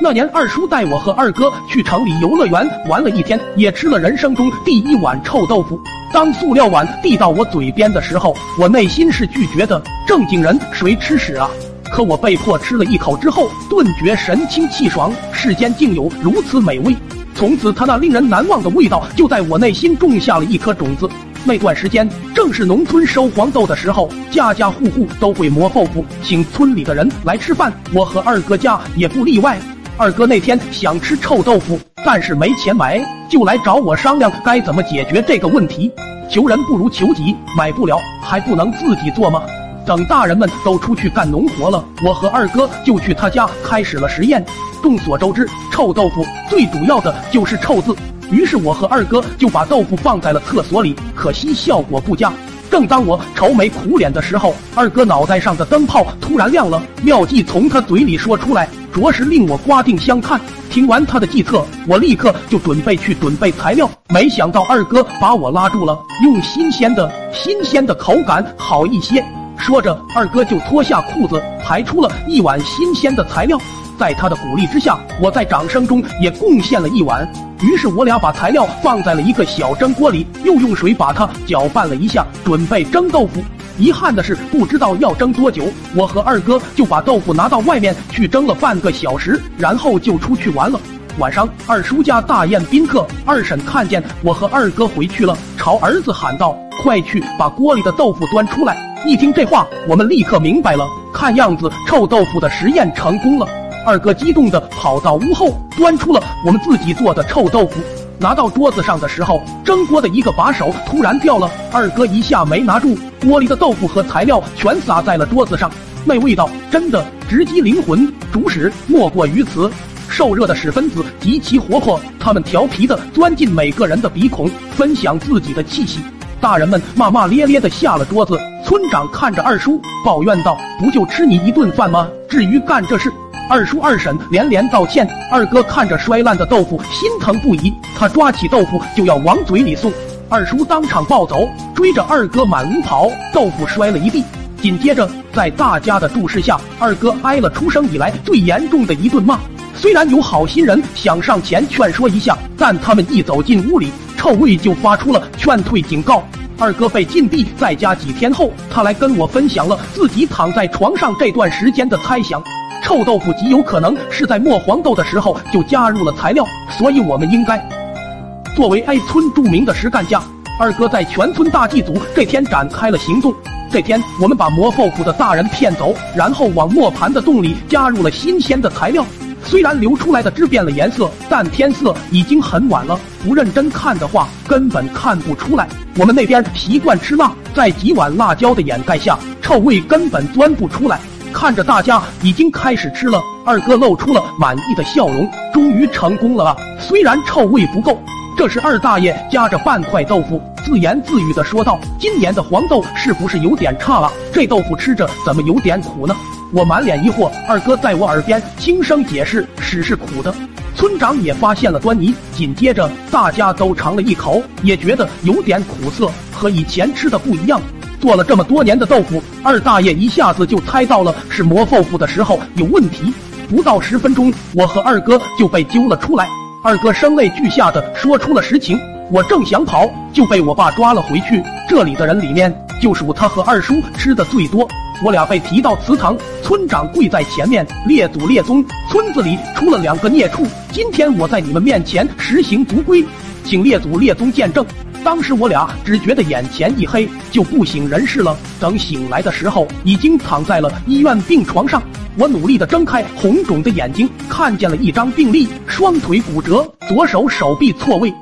那年二叔带我和二哥去城里游乐园玩了一天，也吃了人生中第一碗臭豆腐。当塑料碗递到我嘴边的时候，我内心是拒绝的。正经人谁吃屎啊？可我被迫吃了一口之后，顿觉神清气爽。世间竟有如此美味！从此，他那令人难忘的味道就在我内心种下了一颗种子。那段时间正是农村收黄豆的时候，家家户户都会磨豆腐，请村里的人来吃饭。我和二哥家也不例外。二哥那天想吃臭豆腐，但是没钱买，就来找我商量该怎么解决这个问题。求人不如求己，买不了还不能自己做吗？等大人们都出去干农活了，我和二哥就去他家开始了实验。众所周知，臭豆腐最主要的就是臭字。于是我和二哥就把豆腐放在了厕所里，可惜效果不佳。正当我愁眉苦脸的时候，二哥脑袋上的灯泡突然亮了，妙计从他嘴里说出来，着实令我刮定相看。听完他的计策，我立刻就准备去准备材料，没想到二哥把我拉住了，用新鲜的，新鲜的口感好一些。说着，二哥就脱下裤子，排出了一碗新鲜的材料。在他的鼓励之下，我在掌声中也贡献了一碗。于是我俩把材料放在了一个小蒸锅里，又用水把它搅拌了一下，准备蒸豆腐。遗憾的是，不知道要蒸多久，我和二哥就把豆腐拿到外面去蒸了半个小时，然后就出去玩了。晚上，二叔家大宴宾客，二婶看见我和二哥回去了，朝儿子喊道：“快去把锅里的豆腐端出来！”一听这话，我们立刻明白了，看样子臭豆腐的实验成功了。二哥激动地跑到屋后，端出了我们自己做的臭豆腐。拿到桌子上的时候，蒸锅的一个把手突然掉了，二哥一下没拿住，锅里的豆腐和材料全洒在了桌子上。那味道真的直击灵魂，主使莫过于此。受热的屎分子极其活泼，他们调皮地钻进每个人的鼻孔，分享自己的气息。大人们骂骂咧咧地下了桌子。村长看着二叔，抱怨道：“不就吃你一顿饭吗？至于干这事？”二叔二婶连连道歉，二哥看着摔烂的豆腐，心疼不已。他抓起豆腐就要往嘴里送，二叔当场暴走，追着二哥满屋跑，豆腐摔了一地。紧接着，在大家的注视下，二哥挨了出生以来最严重的一顿骂。虽然有好心人想上前劝说一下，但他们一走进屋里，臭味就发出了劝退警告。二哥被禁闭在家几天后，他来跟我分享了自己躺在床上这段时间的猜想。臭豆腐极有可能是在磨黄豆的时候就加入了材料，所以我们应该作为 A 村著名的实干家，二哥在全村大祭祖这天展开了行动。这天，我们把磨豆腐的大人骗走，然后往磨盘的洞里加入了新鲜的材料。虽然流出来的汁变了颜色，但天色已经很晚了，不认真看的话根本看不出来。我们那边习惯吃辣，在几碗辣椒的掩盖下，臭味根本钻不出来。看着大家已经开始吃了，二哥露出了满意的笑容，终于成功了啊！虽然臭味不够，这时二大爷夹着半块豆腐，自言自语的说道：“今年的黄豆是不是有点差了？这豆腐吃着怎么有点苦呢？”我满脸疑惑，二哥在我耳边轻声解释：“屎是苦的。”村长也发现了端倪，紧接着大家都尝了一口，也觉得有点苦涩，和以前吃的不一样。做了这么多年的豆腐，二大爷一下子就猜到了是磨豆腐的时候有问题。不到十分钟，我和二哥就被揪了出来。二哥声泪俱下的说出了实情，我正想跑，就被我爸抓了回去。这里的人里面，就属他和二叔吃的最多。我俩被提到祠堂，村长跪在前面，列祖列宗，村子里出了两个孽畜，今天我在你们面前实行族规，请列祖列宗见证。当时我俩只觉得眼前一黑，就不省人事了。等醒来的时候，已经躺在了医院病床上。我努力的睁开红肿的眼睛，看见了一张病历：双腿骨折，左手手臂错位。